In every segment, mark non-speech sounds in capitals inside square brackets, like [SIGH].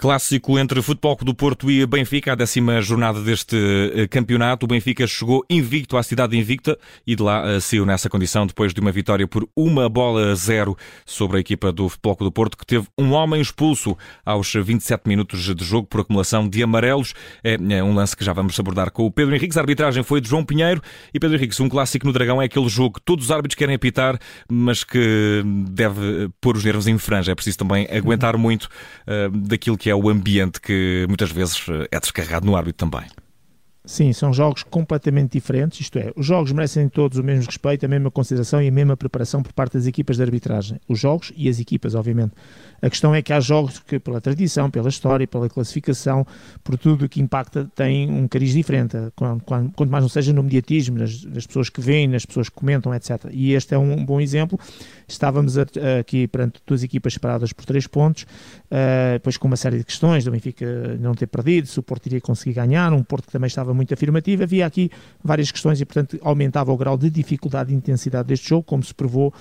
Clássico entre Futebol do Porto e Benfica, a décima jornada deste eh, campeonato. O Benfica chegou invicto à cidade invicta e de lá uh, saiu nessa condição depois de uma vitória por uma bola a zero sobre a equipa do Futebol do Porto, que teve um homem expulso aos 27 minutos de jogo por acumulação de amarelos. É, é um lance que já vamos abordar com o Pedro Henriques. A arbitragem foi de João Pinheiro e Pedro Henriques, um clássico no Dragão é aquele jogo que todos os árbitros querem apitar, mas que deve pôr os nervos em franja. É preciso também aguentar muito uh, daquilo que é o ambiente que muitas vezes eh, é descarregado no árbitro também. Sim, são jogos completamente diferentes, isto é, os jogos merecem todos o mesmo respeito, a mesma consideração e a mesma preparação por parte das equipas de arbitragem. Os jogos e as equipas, obviamente. A questão é que há jogos que, pela tradição, pela história, pela classificação, por tudo o que impacta, têm um cariz diferente, quanto mais não seja no mediatismo, nas, nas, pessoas que veem, nas pessoas que comentam, etc. E este é um bom exemplo. Estávamos aqui perante duas equipas separadas por três pontos, uh, depois com uma série de questões, do Benfica não ter perdido, se o Porto iria conseguir ganhar, um Porto que também estava muito afirmativo, havia aqui várias questões e, portanto, aumentava o grau de dificuldade e intensidade deste jogo, como se provou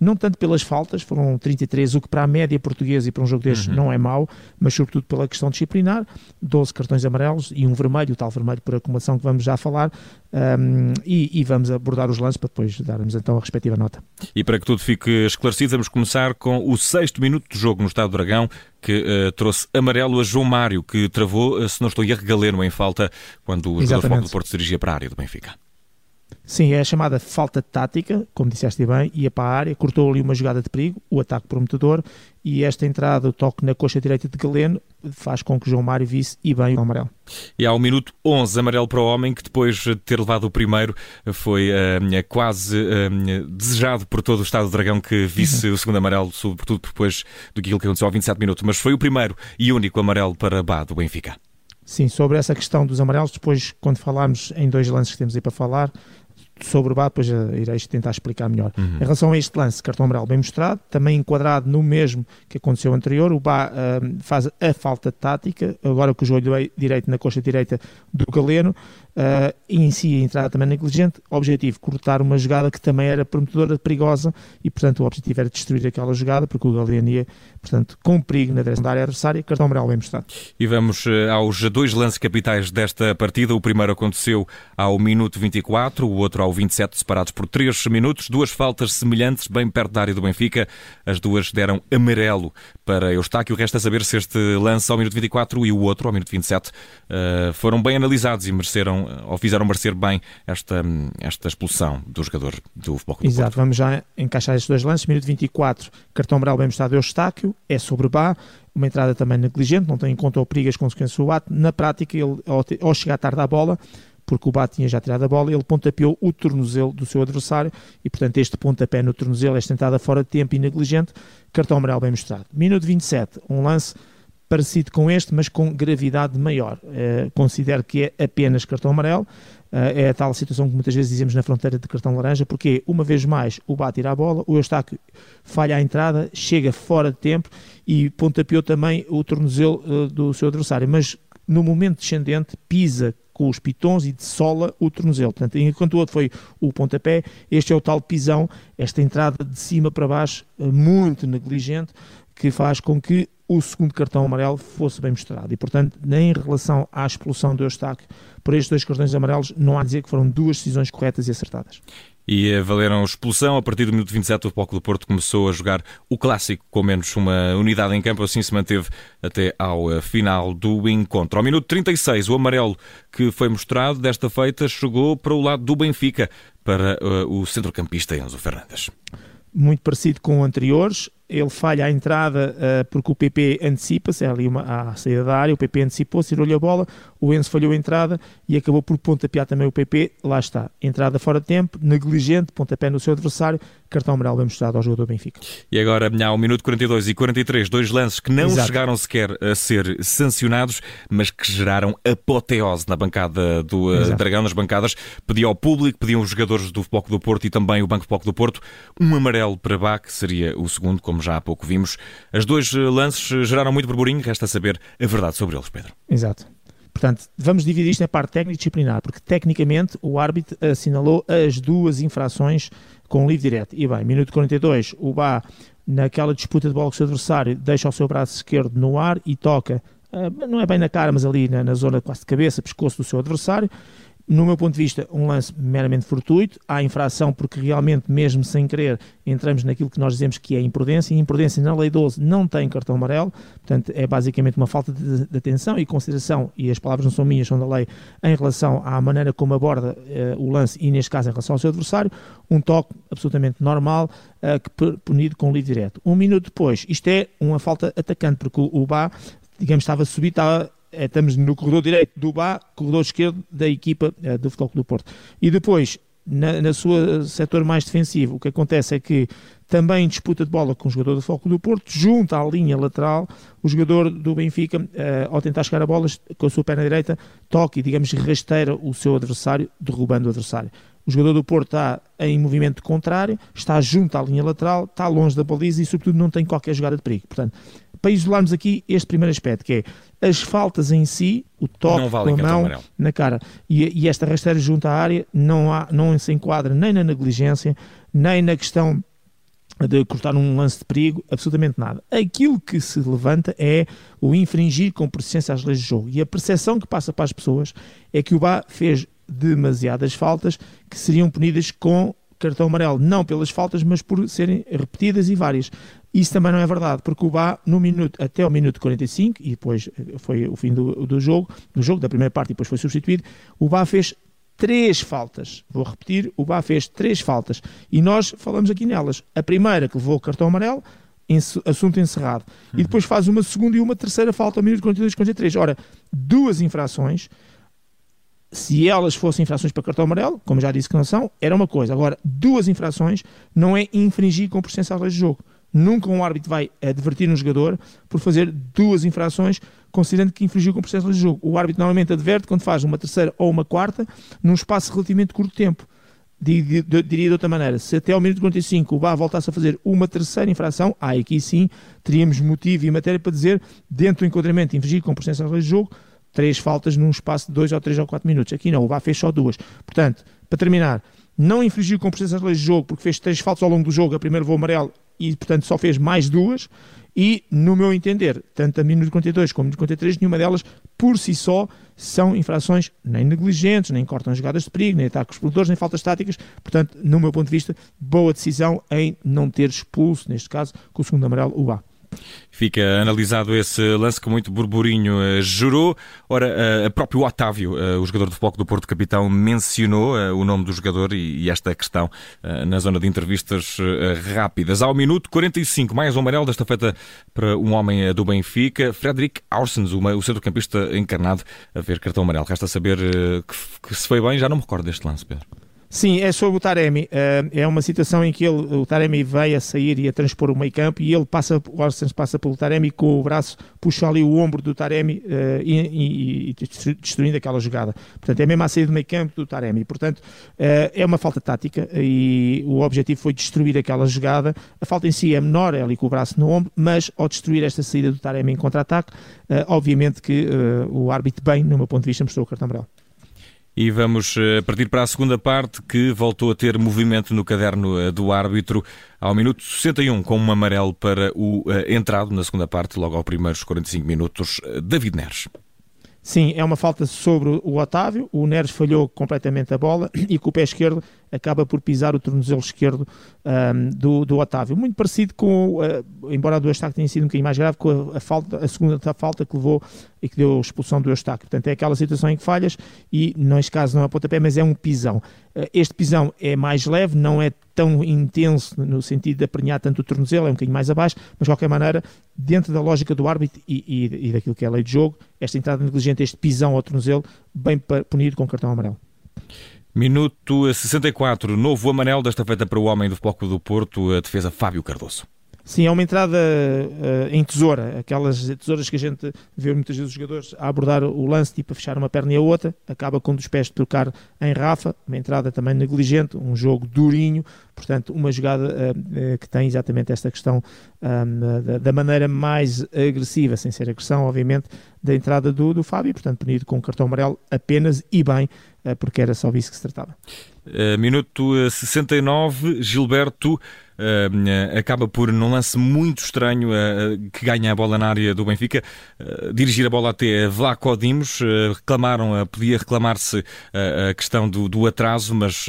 não tanto pelas faltas, foram 33, o que para a média portuguesa e para um jogo destes uhum. não é mau, mas sobretudo pela questão disciplinar, 12 cartões amarelos e um vermelho, o tal vermelho por acumulação que vamos já falar, um, e, e, vamos abordar os lances para depois darmos então a respectiva nota. E para que tudo fique esclarecido, vamos começar com o sexto minuto de jogo no Estado do Dragão, que uh, trouxe amarelo a João Mário, que travou, uh, se não estou a erro, Galeno em falta quando o jogador do Porto se dirigia para a área do Benfica. Sim, é a chamada falta tática, como disseste bem, ia para a área, cortou ali uma jogada de perigo, o ataque prometedor, e esta entrada, o toque na coxa direita de Galeno, faz com que João Mário visse e bem o amarelo. E ao minuto 11, amarelo para o homem, que depois de ter levado o primeiro, foi uh, quase uh, desejado por todo o Estado do Dragão que visse [LAUGHS] o segundo amarelo, sobretudo depois do que aconteceu ao 27 minutos, mas foi o primeiro e único amarelo para Bá do Benfica. Sim, sobre essa questão dos amarelos, depois, quando falarmos em dois lances que temos aí para falar, sobre o bar, depois irei tentar explicar melhor. Uhum. Em relação a este lance, cartão amarelo bem mostrado, também enquadrado no mesmo que aconteceu anterior, o Bá uh, faz a falta tática, agora com o joelho direito na coxa direita do Galeno, uh, em si a entrada também negligente, objetivo, cortar uma jogada que também era prometedora, perigosa, e portanto o objetivo era destruir aquela jogada, porque o Galeno ia, portanto, com perigo na direção da área adversária, cartão amarelo bem mostrado. E vamos uh, aos dois lances capitais desta partida, o primeiro aconteceu ao minuto 24, o outro ao 27, separados por 3 minutos, duas faltas semelhantes bem perto da área do Benfica, as duas deram amarelo para Eustáquio, resta saber se este lance ao minuto 24 e o outro ao minuto 27 uh, eh, foram bem analisados e mereceram ou fizeram merecer bem esta, esta expulsão do jogador do Futebol Clube Exato, vamos já encaixar estes dois lances. Minuto 24, cartão amarelo bem mostrado. Eustáquio, é sobre Bá, uma entrada também negligente, não tem em conta o perigo as consequências do ato. Na prática, ele, ao, ao chegar tarde à bola, porque o Bá tinha já tirado a bola, ele pontapeou o tornozelo do seu adversário e, portanto, este pontapé no tornozelo, esta entrada fora de tempo e negligente, cartão amarelo bem mostrado. Minuto 27, um lance parecido com este, mas com gravidade maior. Uh, considero que é apenas cartão amarelo. Uh, é a tal situação que muitas vezes dizemos na fronteira de cartão laranja, porque uma vez mais o bate tira a bola, o Eustáquio falha a entrada, chega fora de tempo e pontapeou também o tornozelo uh, do seu adversário, mas no momento descendente pisa com os pitons e dessola o tornozelo. Portanto, enquanto o outro foi o pontapé, este é o tal pisão, esta entrada de cima para baixo, muito negligente, que faz com que o segundo cartão amarelo fosse bem mostrado. E, portanto, nem em relação à expulsão do Eustáquio por estes dois cartões amarelos, não há a dizer que foram duas decisões corretas e acertadas. E eh, valeram expulsão. A partir do minuto 27, o Futebol do Porto começou a jogar o clássico com menos uma unidade em campo. Assim se manteve até ao eh, final do encontro. Ao minuto 36, o amarelo que foi mostrado, desta feita, chegou para o lado do Benfica, para uh, o centrocampista Enzo Fernandes. Muito parecido com anteriores, ele falha a entrada uh, porque o PP antecipa-se, é ali uma, à saída da área, o PP antecipou-se, tirou-lhe a bola, o Enzo falhou a entrada e acabou por pontapear também o PP, lá está, entrada fora de tempo, negligente, pontapé no seu adversário, cartão amarelo bem mostrado ao jogador Benfica. E agora, ao minuto 42 e 43, dois lances que não Exato. chegaram sequer a ser sancionados, mas que geraram apoteose na bancada do uh, Dragão, nas bancadas, pediu ao público, pediam os jogadores do Futebol do Porto e também o Banco Futebol do Porto, um amarelo para Bach, que seria o segundo, como como já há pouco vimos. As dois eh, lances eh, geraram muito burburinho, resta saber a verdade sobre eles, Pedro. Exato. Portanto, vamos dividir isto na parte técnica e disciplinar, porque tecnicamente o árbitro assinalou as duas infrações com livre direto. E bem, minuto 42, o Bá, naquela disputa de bola com o seu adversário, deixa o seu braço esquerdo no ar e toca uh, não é bem na cara, mas ali na, na zona quase de cabeça, pescoço do seu adversário no meu ponto de vista, um lance meramente fortuito. Há infração porque realmente, mesmo sem querer, entramos naquilo que nós dizemos que é imprudência. E imprudência na Lei 12 não tem cartão amarelo, portanto, é basicamente uma falta de, de atenção e consideração, e as palavras não são minhas, são da lei, em relação à maneira como aborda uh, o lance e, neste caso, em relação ao seu adversário. Um toque absolutamente normal, uh, que punido com livre direto. Um minuto depois, isto é uma falta atacante, porque o, o Bá digamos, estava subido, estava estamos no corredor direito do Bá, corredor esquerdo da equipa é, do Futebol Clube do Porto. E depois, na, na sua setor mais defensivo, o que acontece é que também disputa de bola com o jogador do Foco do Porto, junto à linha lateral, o jogador do Benfica, uh, ao tentar chegar a bolas com a sua perna direita, toca e, digamos, rasteira o seu adversário, derrubando o adversário. O jogador do Porto está em movimento contrário, está junto à linha lateral, está longe da baliza e, sobretudo, não tem qualquer jogada de perigo. Portanto, para isolarmos aqui este primeiro aspecto, que é as faltas em si, o toque vale com a mão na cara e, e, esta rasteira junto à área não, há, não se enquadra nem na negligência, nem na questão de cortar um lance de perigo, absolutamente nada. Aquilo que se levanta é o infringir com persistência as leis do jogo. E a percepção que passa para as pessoas é que o Bá fez demasiadas faltas que seriam punidas com cartão amarelo, não pelas faltas, mas por serem repetidas e várias. Isso também não é verdade, porque o Bá, no minuto, até o minuto 45, e depois eh, foi o fim do, do jogo, do jogo, da primeira parte, e depois foi substituído, o Bá fez três faltas. Vou repetir, o Bá fez três faltas. E nós falamos aqui nelas. A primeira que levou o cartão amarelo, assunto encerrado. E depois faz uma segunda e uma terceira falta ao minuto 42 43. Ora, duas infrações se elas fossem infrações para cartão amarelo, como já disse que não são, era uma coisa. Agora, duas infrações não é infringir com às leis do jogo. Nunca um árbitro vai advertir um jogador por fazer duas infrações, considerando que infringiu com às leis do jogo. O árbitro normalmente adverte quando faz uma terceira ou uma quarta, num espaço relativamente curto de tempo. Diria de outra maneira, se até ao minuto 45 o Bá voltasse a fazer uma terceira infração, aí aqui sim teríamos motivo e matéria para dizer, dentro do enquadramento infringir com leis do jogo, três faltas num espaço de dois ou três ou quatro minutos. Aqui não, o VAR fez só duas. Portanto, para terminar, não infringiu com presença leis de jogo porque fez três faltas ao longo do jogo, a primeira voo amarelo e, portanto, só fez mais duas. E, no meu entender, tanto a minuto 42 como a minuto 43, nenhuma delas, por si só, são infrações nem negligentes, nem cortam jogadas de perigo, nem ataques explodores, nem faltas táticas. Portanto, no meu ponto de vista, boa decisão em não ter expulso, neste caso, com o segundo amarelo, o VAR. Fica analisado esse lance que muito burburinho uh, gerou. Ora, uh, próprio Otávio, uh, o jogador de foco do Porto Capitão, mencionou o nome do jogador e, e esta questão na zona de entrevistas rápidas. Ao minuto 45, mais um amarelo, desta feita para um homem do Benfica, Frederic Aursens, o centrocampista encarnado, a ver cartão amarelo. Resta saber que, que se foi bem, já não me recordo deste lance, Pedro. Sim, é sobre o Taremi. Uh, é uma situação em que ele, o Taremi veio a sair e a transpor o meio campo e ele passa, o Arsens passa pelo Taremi com o braço, puxa ali o ombro do Taremi uh, e, e, e, destruindo aquela jogada. Portanto, é mesmo a sair do meio campo do Taremi. Portanto, uh, é uma falta tática e o objetivo foi destruir aquela jogada. A falta em si é menor, é ali com o braço no ombro, mas ao destruir esta saída do Taremi em contra-ataque, obviamente que o árbitro bem, no meu ponto de vista, mostrou o cartão amarelo. E vamos eh, partir para a segunda parte, que voltou a ter movimento no caderno eh, do árbitro ao minuto 61, com um amarelo para o eh, entrado na segunda parte, logo aos primeiros 45 minutos, David Neres. Sim, é uma falta sobre o Otávio. O Neres falhou completamente a bola e com o pé esquerdo acaba por pisar o tornozelo esquerdo um, do, do Otávio. Muito parecido com, uh, embora a do Eustáquio tenha sido um bocadinho mais grave, com a, a, falta, a segunda falta que levou e que deu a expulsão do Eustáquio. Portanto, é aquela situação em que falhas e, neste caso, não é pontapé, mas é um pisão. Uh, este pisão é mais leve, não é tão intenso no sentido de aprenhar tanto o tornozelo, é um bocadinho mais abaixo, mas de qualquer maneira, dentro da lógica do árbitro e, e, e daquilo que é a lei de jogo, esta entrada negligente, este pisão ao tornozelo, bem punido com cartão amarelo. Minuto 64, novo amarelo desta feita para o homem do Foco do Porto, a defesa Fábio Cardoso. Sim, é uma entrada uh, em tesoura, aquelas tesouras que a gente vê muitas vezes os jogadores a abordar o lance, tipo a fechar uma perna e a outra, acaba com um dos pés de trocar em Rafa, uma entrada também negligente, um jogo durinho, portanto, uma jogada uh, uh, que tem exatamente esta questão um, da, da, maneira mais agressiva, sem ser agressão, obviamente, da entrada do, do Fábio, portanto, punido com um cartão amarelo apenas e bem, porque era só disso que se tratava. Uh, minuto 69, Gilberto uh, acaba por, num lance muito estranho, que ganha a bola na área do Benfica, dirigir a bola até Vlaco Dimos. reclamaram, podia reclamar-se a questão do, do atraso, mas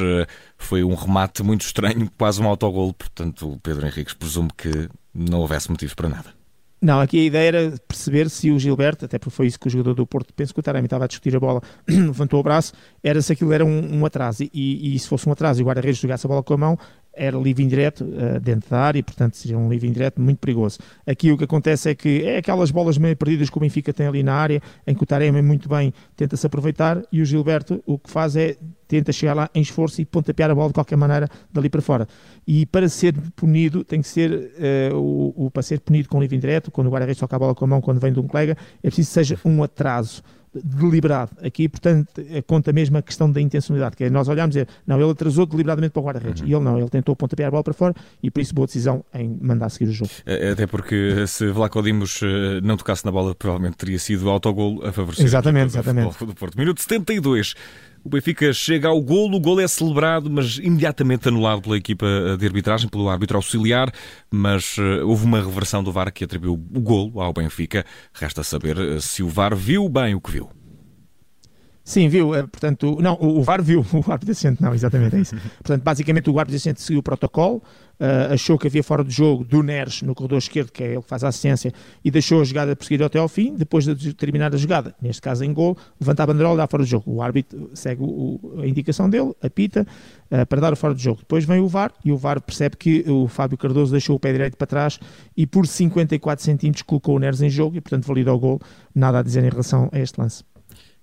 foi um remate muito estranho, [LAUGHS] quase um autogolo. Portanto, Pedro Henriques presume que não houvesse motivos para nada. Não, aqui a ideia era perceber se o Gilberto, até porque foi isso que o jogador do Porto, penso que o Taremi estava a discutir a bola, [CLEARS THROAT] levantou o braço, era se aquilo era um, um atraso. E, e, se fosse um atraso e o guarda-redes jogasse a bola com a mão, era livre indireto uh, dentro da área, e portanto seria um livre indireto muito perigoso. Aqui o que acontece é que é aquelas bolas meio perdidas que o Benfica tem ali na área, em que o Taremi muito bem tenta-se aproveitar e o Gilberto o que faz é tenta chegar lá em esforço e pontapear a bola de qualquer maneira dali para fora. E para ser punido, tem que ser uh, o, o, para ser punido com livre indireto, quando o guarda-redes toca a bola com a mão, quando vem de um colega, é preciso que seja um atraso deliberado. Aqui, portanto, eh, conta mesmo a questão da intencionalidade, que é nós olhamos e dizer, não, ele atrasou deliberadamente para o guarda-redes. Uhum. E ele não, ele tentou pontapear a bola para fora e por isso boa decisão em mandar seguir o jogo. É, até porque se Vlaco Dimos eh, não tocasse na bola, provavelmente teria sido autogol a favorecer exatamente, exatamente. do Porto. Minuto 72. O Benfica chega ao golo, o golo é celebrado, mas imediatamente anulado pela equipa de arbitragem, pelo árbitro auxiliar, mas uh, houve uma reversão do VAR que atribuiu o golo ao Benfica. Resta saber uh, se o VAR viu bem o que viu. Sim, viu. Eh, portanto, não, o VAR viu, [LAUGHS] o árbitro assistente não, exatamente é isso. [LAUGHS] Portanto, basicamente o árbitro assistente seguiu o protocolo, uh, achou que havia fora de jogo do Neres no corredor esquerdo, que é ele que faz a assistência, e deixou a jogada prosseguir até ao fim. Depois de terminar a jogada, neste caso em gol, levanta a banderola e dá fora de jogo. O árbitro segue o, a indicação dele, apita, uh, para dar o fora de jogo. Depois vem o VAR e o VAR percebe que o Fábio Cardoso deixou o pé direito para trás e por 54 centímetros colocou o Neres em jogo e, portanto, valida o gol. Nada a dizer em relação a este lance.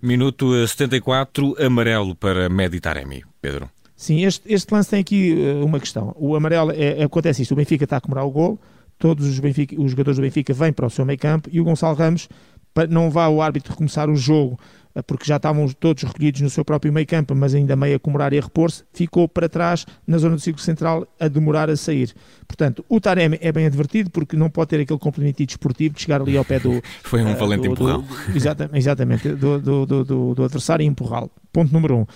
Minuto 74, amarelo para Meditaremi. Pedro. Sim, este, este lance tem aqui uh, uma questão. O amarelo, é, é, acontece isto, o Benfica está a comemorar o gol, todos os, Benfica, os jogadores do Benfica vêm para o seu meio campo e o Gonçalo Ramos, não vá o árbitro recomeçar o jogo eh, porque já estavam todos recolhidos no seu próprio meio campo, mas ainda meio a comemorar e a repor-se, ficou para trás na zona do círculo central a demorar a sair. Portanto, o Taremi é bem advertido porque não pode ter aquele complemento desportivo de chegar ali ao pé do. [LAUGHS] Foi um uh, valente do, empurrão. [LAUGHS] Do, exatamente, exatamente do, do, do, adversário e empurrá-lo. Ponto número um.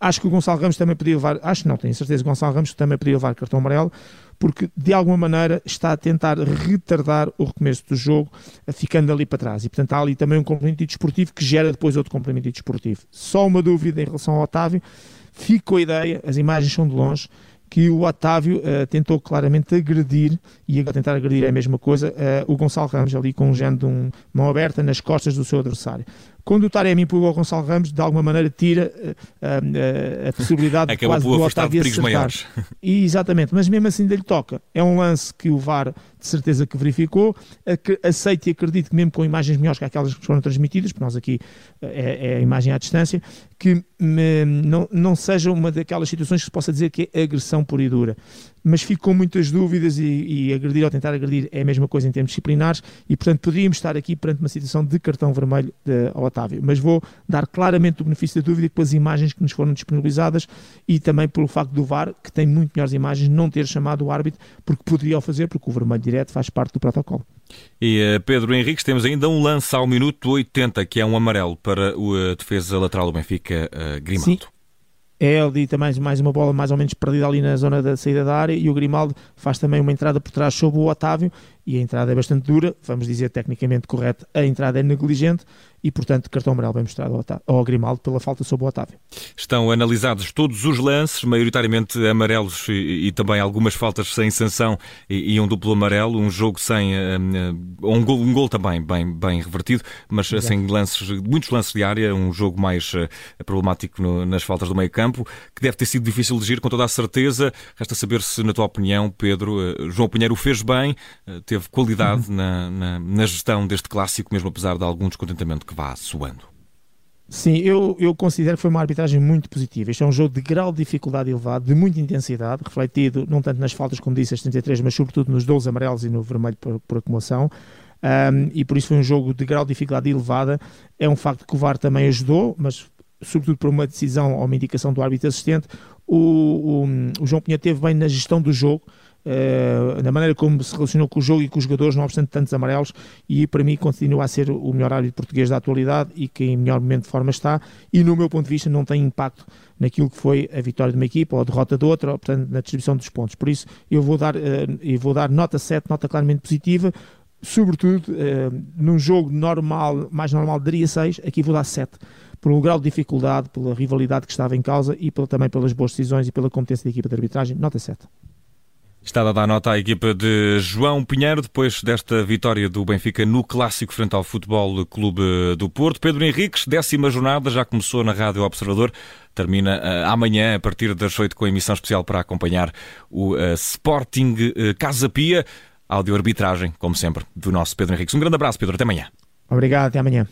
Acho que o Gonçalo Ramos também podia levar, acho não, tenho certeza que o Gonçalo Ramos também podia levar cartão amarelo, porque de alguma maneira está a tentar retardar o recomeço do jogo, ficando ali para trás. E portanto há ali também um complemento desportivo que gera depois outro complemento desportivo. Só uma dúvida em relação ao Otávio, fico a ideia, as imagens são de longe, que o Otávio uh, tentou claramente agredir, e agora tentar agredir é a mesma coisa, uh, o Gonçalo Ramos ali com um género de um, mão aberta nas costas do seu adversário. Quando o Taremi empurrou o Gonçalo Ramos, de alguma maneira tira uh, a possibilidade de quase do Otávio acertar. E, exatamente, mas mesmo assim lhe toca. É um lance que o VAR de certeza que verificou, aceito e acredito que mesmo com imagens melhores que aquelas que foram transmitidas, porque nós aqui é, é a imagem à distância, que me, não, não seja uma daquelas situações que se possa dizer que é agressão pura e dura. Mas fico com muitas dúvidas e, e agredir ou tentar agredir é a mesma coisa em termos disciplinares e, portanto, poderíamos estar aqui perante uma situação de cartão vermelho de, ao Otávio. Mas vou dar claramente o benefício da dúvida pelas imagens que nos foram disponibilizadas e também pelo facto do VAR, que tem muito melhores imagens, não ter chamado o árbitro, porque poderia o fazer, porque o vermelho direto faz parte do protocolo. E uh, Pedro Henriques, temos ainda um lance ao minuto 80, que é um amarelo para o uh, defesa lateral do Benfica, uh, Grimaldo. Sim. É também mais uma bola mais ou menos perdida ali na zona da saída da área e o Grimaldo faz também uma entrada por trás sobre o Otávio e a entrada é bastante dura, vamos dizer tecnicamente correto, a entrada é negligente e, portanto, cartão amarelo bem mostrado ao, Otávio, ao Grimaldo pela falta sobre o Otávio. Estão analisados todos os lances, maioritariamente amarelos e, e também algumas faltas sem sanção e, e, um duplo amarelo, um jogo sem um, um, gol, um gol também bem, bem revertido, mas Exato. sem lances, muitos lances de área, um jogo mais uh, problemático no, nas faltas do meio campo, que deve ter sido difícil de agir com toda a certeza. Resta saber se, na tua opinião, Pedro, João Pinheiro o fez bem, teve teve qualidade na, na, na, gestão deste clássico, mesmo apesar de algum descontentamento que vá soando. Sim, eu, eu considero que foi uma arbitragem muito positiva. Este é um jogo de grau de dificuldade elevado, de muita intensidade, refletido não tanto nas faltas, como disse, as 33, mas sobretudo nos 12 amarelos e no vermelho por, por acumulação. Um, e por isso foi um jogo de grau de dificuldade elevada. É um facto que o VAR também ajudou, mas sobretudo por uma decisão ou uma indicação do árbitro assistente. O, o, o João Pinheiro teve bem na gestão do jogo, na maneira como se relacionou com o jogo e com os jogadores, não obstante tantos amarelos, e para mim continua a ser o melhor árbitro português da atualidade e que em melhor momento de forma está, e no meu ponto de vista não tem impacto naquilo que foi a vitória de uma equipa ou a derrota de outra, ou, portanto, na distribuição dos pontos. Por isso, eu vou dar, uh, eu vou dar nota 7, nota claramente positiva, sobretudo uh, num jogo normal, mais normal, daria 6, aqui vou dar 7 por um grau de dificuldade, pela rivalidade que estava em causa e pela, também pelas boas decisões e pela competência da equipa de arbitragem, nota 7. Está a dar nota à equipa de João Pinheiro depois desta vitória do Benfica no clássico frente ao Futebol Clube do Porto. Pedro Henriques, décima jornada, já começou na Rádio Observador, termina uh, amanhã a partir das 8 com a emissão especial para acompanhar o uh, Sporting uh, Casa Pia. Áudio arbitragem, como sempre, do nosso Pedro Henriques. Um grande abraço, Pedro. Até amanhã. Obrigado, até amanhã.